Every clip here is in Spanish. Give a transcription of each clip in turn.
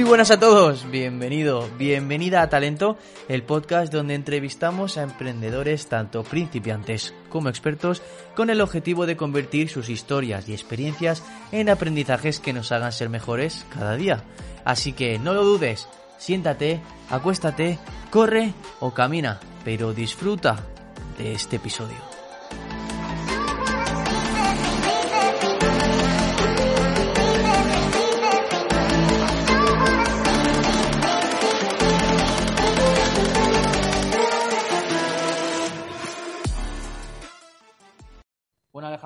Muy buenas a todos, bienvenido, bienvenida a Talento, el podcast donde entrevistamos a emprendedores tanto principiantes como expertos con el objetivo de convertir sus historias y experiencias en aprendizajes que nos hagan ser mejores cada día. Así que no lo dudes, siéntate, acuéstate, corre o camina, pero disfruta de este episodio.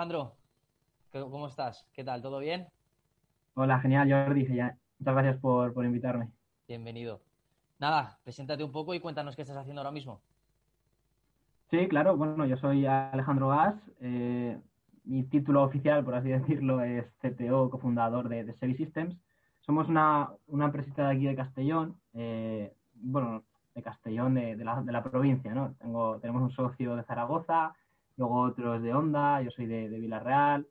Alejandro, ¿cómo estás? ¿Qué tal? ¿Todo bien? Hola, genial, Jordi. Muchas gracias por, por invitarme. Bienvenido. Nada, preséntate un poco y cuéntanos qué estás haciendo ahora mismo. Sí, claro. Bueno, yo soy Alejandro Gas. Eh, mi título oficial, por así decirlo, es CTO, cofundador de, de Sevi Systems. Somos una, una empresita de aquí de Castellón, eh, bueno, de Castellón, de, de, la, de, la, provincia, ¿no? Tengo, tenemos un socio de Zaragoza, luego otros de Honda, yo soy de, de Villarreal,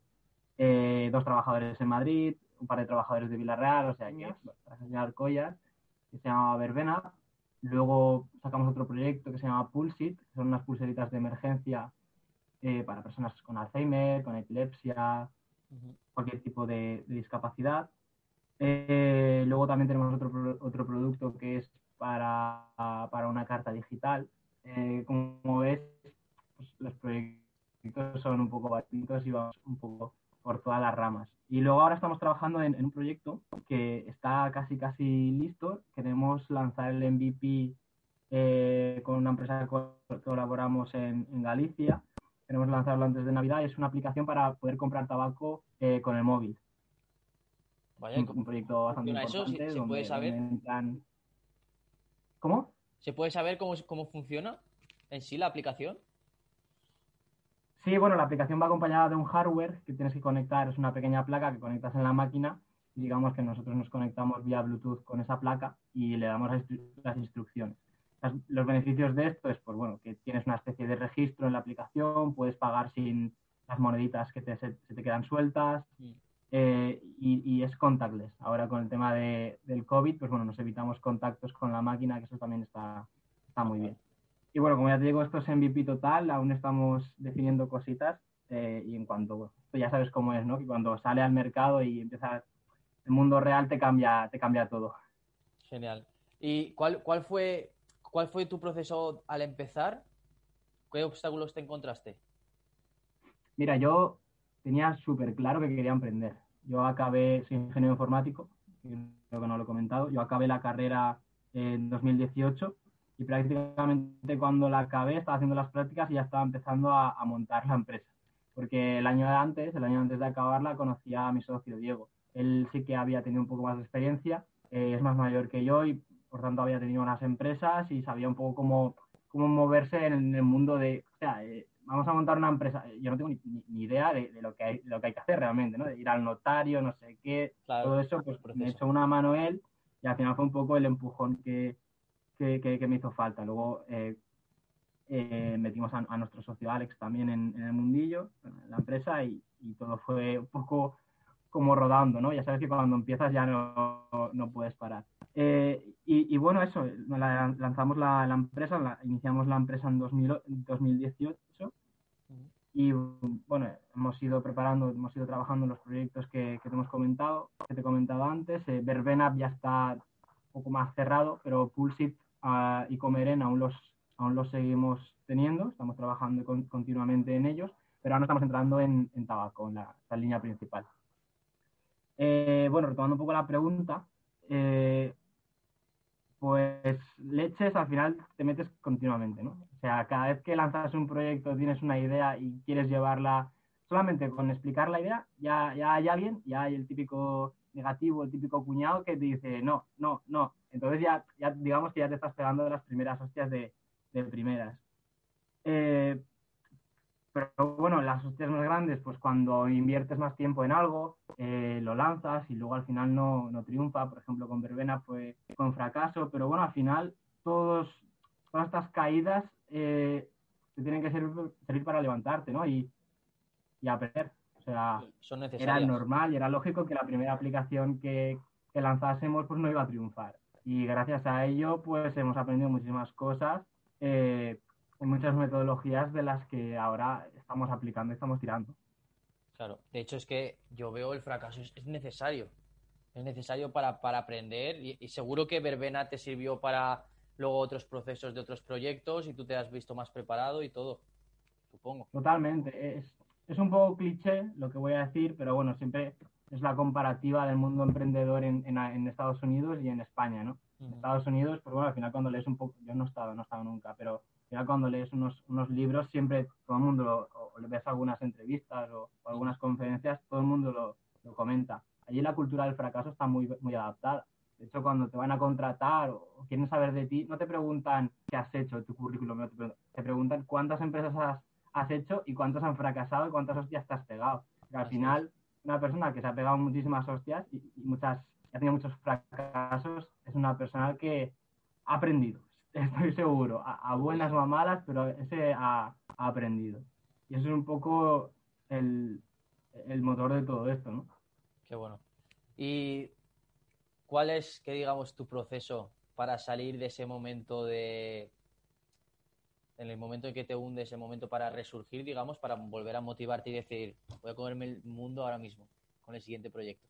eh, dos trabajadores en Madrid, un par de trabajadores de Villarreal, o sea, que para enseñar collas, que se llama Verbena. Luego sacamos otro proyecto que se llama Pulsit, que son unas pulseritas de emergencia eh, para personas con Alzheimer, con epilepsia, uh -huh. cualquier tipo de, de discapacidad. Eh, luego también tenemos otro, otro producto que es para, para una carta digital. Eh, como ves, pues, los proyectos son un poco distintos y vamos un poco por todas las ramas. Y luego ahora estamos trabajando en, en, un proyecto que está casi casi listo. Queremos lanzar el MVP eh, con una empresa que colaboramos en, en, Galicia. Queremos lanzarlo antes de Navidad y es una aplicación para poder comprar tabaco eh, con el móvil. Vaya, un, un proyecto bastante importante. Eso? ¿Se, puede saber? Entran... ¿Cómo? ¿Se puede saber cómo, cómo funciona en sí la aplicación? Sí, bueno, la aplicación va acompañada de un hardware que tienes que conectar, es una pequeña placa que conectas en la máquina y digamos que nosotros nos conectamos vía Bluetooth con esa placa y le damos las instrucciones. Los beneficios de esto es, pues bueno, que tienes una especie de registro en la aplicación, puedes pagar sin las moneditas que te, se, se te quedan sueltas eh, y, y, es contactless. Ahora con el tema de, del COVID, pues bueno, nos evitamos contactos con la máquina, que eso también está, está muy bien. Y bueno, como ya te digo, esto es MVP total, aún estamos definiendo cositas eh, y en cuanto, bueno, ya sabes cómo es, ¿no? Que cuando sale al mercado y empieza el mundo real te cambia, te cambia todo. Genial. ¿Y cuál, cuál, fue, cuál fue tu proceso al empezar? ¿Qué obstáculos te encontraste? Mira, yo tenía súper claro que quería emprender. Yo acabé, soy ingeniero informático, creo que no lo he comentado, yo acabé la carrera en 2018 y prácticamente cuando la acabé estaba haciendo las prácticas y ya estaba empezando a, a, montar la empresa. Porque el año de antes, el año antes de acabarla, conocía a mi socio Diego. Él sí que había tenido un poco más de experiencia, eh, es más mayor que yo y por tanto había tenido unas empresas y sabía un poco cómo, cómo moverse en el mundo de, o sea, eh, vamos a montar una empresa. Yo no tengo ni, idea de, de, lo que hay, lo que hay que hacer realmente, ¿no? De ir al notario, no sé qué, claro, todo eso, pues me echó una mano él y al final fue un poco el empujón que, que, que, me hizo falta. Luego eh, eh, metimos a, nuestro socio Alex también en, el mundillo, en la empresa, y, todo fue un poco como rodando, ¿no? Ya sabes que cuando empiezas ya no, no puedes parar. Eh, y, bueno, eso, la, lanzamos la, empresa, la, iniciamos la empresa en 2000, 2018 y bueno, hemos ido preparando, hemos ido trabajando en los proyectos que, que te hemos comentado, que te he comentado antes. Eh, Verbenap ya está un poco más cerrado, pero Pulsit uh, y Comeren aún los, aún los seguimos teniendo, estamos trabajando con, continuamente en ellos, pero ahora estamos entrando en, en tabaco, en la, la, línea principal. Eh, bueno, retomando un poco la pregunta, eh, pues leches al final te metes continuamente, ¿no? O sea, cada vez que lanzas un proyecto, tienes una idea y quieres llevarla, solamente con explicar la idea, ya, ya hay alguien, ya hay el típico negativo, el típico cuñado que te dice, no, no, no. Entonces ya, ya digamos que ya te estás pegando de las primeras hostias de, de primeras. Eh, pero bueno, las hostias más grandes, pues cuando inviertes más tiempo en algo, eh, lo lanzas y luego al final no, no, triunfa. Por ejemplo, con Verbena fue con fracaso, pero bueno, al final todos, todas estas caídas eh, te tienen que servir, servir, para levantarte, ¿no? Y, y aprender. O sea, era normal y era lógico que la primera aplicación que, que lanzásemos pues no iba a triunfar. Y gracias a ello, pues hemos aprendido muchísimas cosas. Eh, muchas metodologías de las que ahora estamos aplicando y estamos tirando. Claro, de hecho es que yo veo el fracaso es, necesario. Es necesario para, para aprender y, seguro que Verbena te sirvió para luego otros procesos de otros proyectos y tú te has visto más preparado y todo, supongo. Totalmente. Es, es un poco cliché lo que voy a decir, pero bueno, siempre es la comparativa del mundo emprendedor en, en, Estados Unidos y en España, ¿no? En Estados Unidos, pues bueno, al final cuando lees un poco, yo no he estado, no he estado nunca, pero ya cuando lees unos, unos libros, siempre todo el mundo, o, le ves algunas entrevistas o, algunas conferencias, todo el mundo lo, lo, comenta. Allí la cultura del fracaso está muy, muy adaptada. De hecho, cuando te van a contratar o, quieren saber de ti, no te preguntan qué has hecho, tu currículum, te, preguntan cuántas empresas has, has, hecho y cuántas han fracasado y cuántas hostias te has pegado. al final, una persona que se ha pegado muchísimas hostias y, muchas, ha tenido muchos fracasos, es una persona que ha aprendido, estoy seguro, a, buenas o a malas, pero ese ha, aprendido. Y eso es un poco el, motor de todo esto, ¿no? Qué bueno. ¿Y cuál es, que digamos, tu proceso para salir de ese momento de... En el momento en que te hunde ese momento para resurgir, digamos, para volver a motivarte y decir, voy a comerme el mundo ahora mismo con el siguiente proyecto?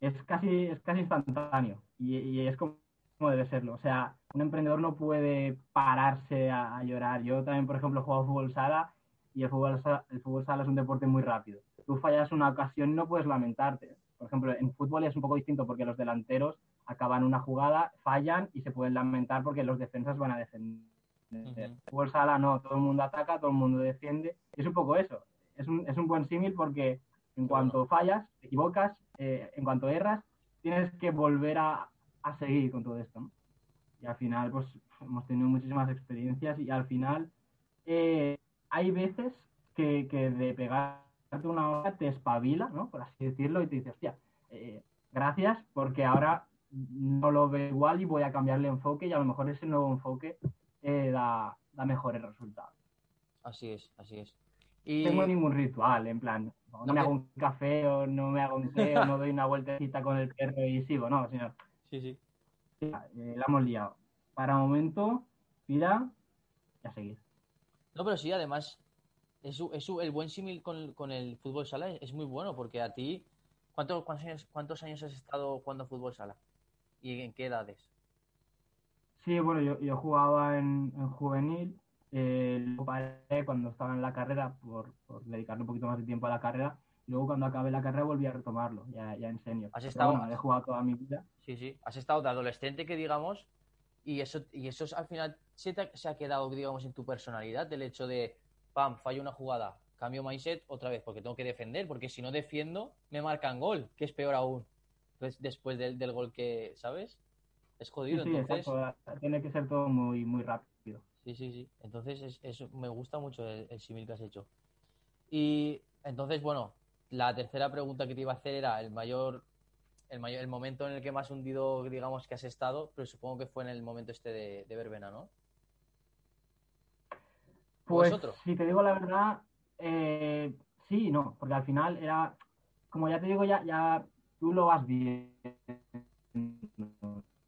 Es casi, es casi instantáneo y, es como debe serlo. O sea, un emprendedor no puede pararse a, llorar. Yo también, por ejemplo, juego fútbol sala y el fútbol, el fútbol sala es un deporte muy rápido. Tú fallas una ocasión y no puedes lamentarte. Por ejemplo, en fútbol es un poco distinto porque los delanteros acaban una jugada, fallan y se pueden lamentar porque los defensas van a defender. En Fútbol sala no, todo el mundo ataca, todo el mundo defiende. Y es un poco eso. Es un, es un buen símil porque en cuanto fallas, te equivocas, eh, en cuanto erras, tienes que volver a, a seguir con todo esto. Y al final, pues hemos tenido muchísimas experiencias y al final eh, hay veces que, que, de pegarte una hora te espabila, ¿no? Por así decirlo, y te dices, hostia, eh, gracias porque ahora no lo veo igual y voy a cambiarle enfoque y a lo mejor ese nuevo enfoque eh, da, da mejores resultados. Así es, así es. Y... No tengo ningún ritual, en plan, no, me hago un café o no me hago un té o no doy una vueltecita con el perro y sigo, no, sino Sí, sí. Eh, la hemos liado. Para momento, mira, ya seguir. No, pero sí, además, es, es el buen símil con, con, el fútbol sala es muy bueno, porque a ti, ¿cuántos, cuántos, años, cuántos años has estado jugando fútbol sala? ¿Y en qué edades? Sí, bueno, yo, yo jugaba en, en juvenil, eh, lo paré cuando estaba en la carrera por, por dedicarle un poquito más de tiempo a la carrera Luego cuando acabé la carrera volví a retomarlo, ya, ya en senior. ¿Has estado? he jugado toda mi vida. Sí, sí. Has estado de adolescente, que digamos, y eso, y eso al final se, se ha quedado, digamos, en tu personalidad, el hecho de, pam, fallo una jugada, cambio mindset otra vez, porque tengo que defender, porque si no defiendo, me marcan gol, que es peor aún. Entonces, después del, del gol que, ¿sabes? Es jodido, sí, entonces... Tiene que ser todo muy, muy rápido. Sí, sí, sí. Entonces, es, me gusta mucho el, el símil que has hecho. Y entonces, bueno, la tercera pregunta que te iba a hacer era el mayor, el mayor, el momento en el que más hundido, digamos, que has estado, pero supongo que fue en el momento este de, de verbena, ¿no? Pues, si te digo la verdad, eh, sí no, porque al final era, como ya te digo, ya, ya tú lo vas bien,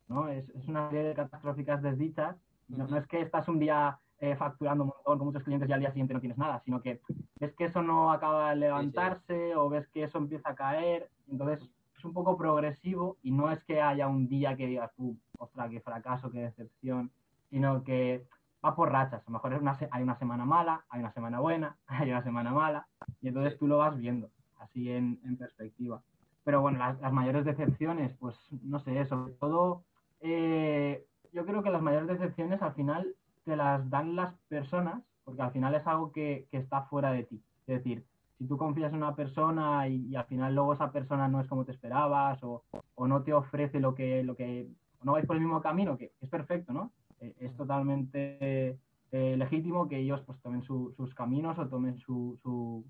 ¿no? Es, una serie de catastróficas desdichas, no es que estás un día eh, facturando un montón con muchos clientes y al día siguiente no tienes nada, sino que ves que eso no acaba de levantarse o ves que eso empieza a caer, entonces es un poco progresivo y no es que haya un día que digas tú, ostras, qué fracaso, qué decepción, sino que va por rachas, a lo mejor una hay una semana mala, hay una semana buena, hay una semana mala, y entonces tú lo vas viendo así en, perspectiva. Pero bueno, las, mayores decepciones, pues no sé, sobre todo eh, creo que las mayores decepciones al final te las dan las personas, porque al final es algo que, está fuera de ti. Es decir, si tú confías en una persona y, al final luego esa persona no es como te esperabas o, no te ofrece lo que, lo que, no vais por el mismo camino, que es perfecto, ¿no? Eh, es totalmente eh, legítimo que ellos pues tomen sus caminos o tomen su, su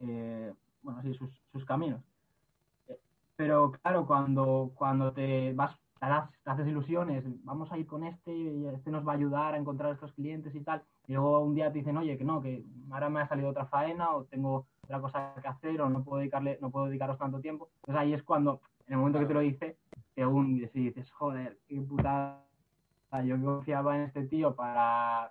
eh, bueno, sí, sus, sus caminos. pero claro, cuando, cuando te vas te haces ilusiones, vamos a ir con este y este nos va a ayudar a encontrar estos clientes y tal. Y luego un día te dicen, oye, que no, que ahora me ha salido otra faena o tengo otra cosa que hacer o no puedo dedicarle, no puedo dedicaros tanto tiempo. Entonces ahí es cuando, en el momento que te lo dice, te hundes y dices, joder, qué putada. Yo confiaba en este tío para,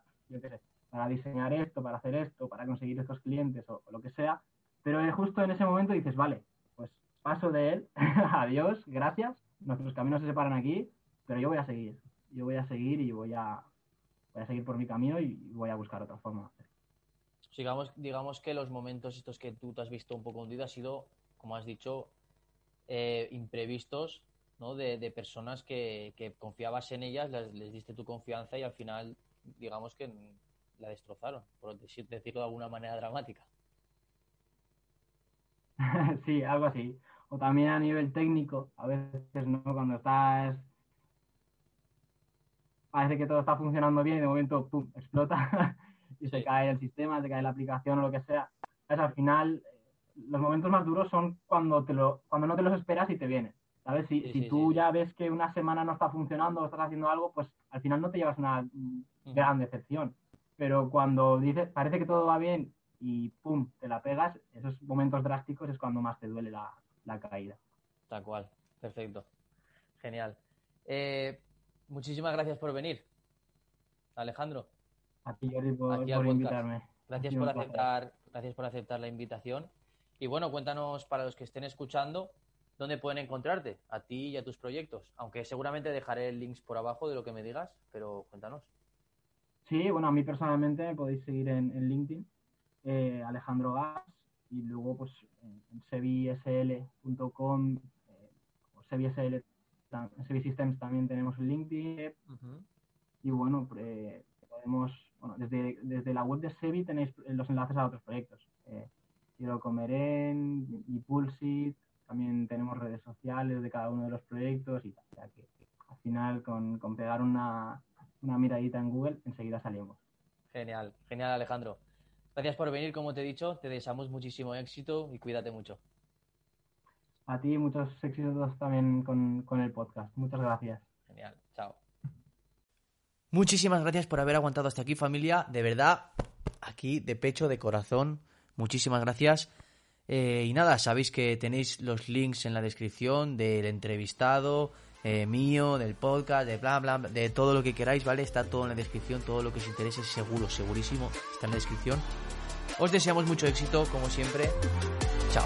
para diseñar esto, para hacer esto, para conseguir estos clientes o, o lo que sea. Pero justo en ese momento dices, vale, pues paso de él, adiós, gracias, nuestros caminos se separan aquí, pero yo voy a seguir. Yo voy a seguir y voy a, voy a seguir por mi camino y voy a buscar otra forma. Digamos, digamos que los momentos estos que tú te has visto un poco hundido ha sido, como has dicho, eh, imprevistos, ¿no? De, personas que, confiabas en ellas, les, les, diste tu confianza y al final, digamos que la destrozaron, por decirlo de alguna manera dramática. sí, algo así o también a nivel técnico, a veces, ¿no? Cuando estás, parece que todo está funcionando bien y de momento, ¡pum!, explota y se cae el sistema, se cae la aplicación o lo que sea. Es al final, los momentos más duros son cuando, te lo, cuando no te los esperas y te vienen. ¿Sabes? Si, si tú ya ves que una semana no está funcionando o estás haciendo algo, pues al final no te llevas una gran decepción. Pero cuando dices, parece que todo va bien y pum, te la pegas, esos momentos drásticos es cuando más te duele la, la caída. Tal cual, perfecto. Genial. Eh, muchísimas gracias por venir, Alejandro. A ti, Jordi, por, invitarme. Gracias por, aceptar, gracias por aceptar la invitación. Y bueno, cuéntanos para los que estén escuchando dónde pueden encontrarte, a ti y a tus proyectos. Aunque seguramente dejaré el links por abajo de lo que me digas, pero cuéntanos. Sí, bueno, a mí personalmente me podéis seguir en, LinkedIn, eh, Alejandro Gas, y luego pues en sevisl.com eh, o sevisl, en Systems también tenemos el LinkedIn y bueno, podemos, bueno, desde, desde la web de Sevi tenéis los enlaces a otros proyectos. Eh, Quiero comer en, y Pulsit, también tenemos redes sociales de cada uno de los proyectos y o sea que al final con, con pegar una, una miradita en Google enseguida salimos. Genial, genial Alejandro. Gracias por venir, como te he dicho. Te deseamos muchísimo éxito y cuídate mucho. A ti muchos éxitos también con, con el podcast. Muchas gracias. Genial. Chao. Muchísimas gracias por haber aguantado hasta aquí, familia. De verdad, aquí de pecho, de corazón. Muchísimas gracias. Eh, y nada, sabéis que tenéis los links en la descripción del entrevistado, eh, mío, del podcast, de bla, bla, de todo lo que queráis, ¿vale? Está todo en la descripción, todo lo que os interese, seguro, segurísimo, está en la descripción. Os deseamos mucho éxito, como siempre. Chao.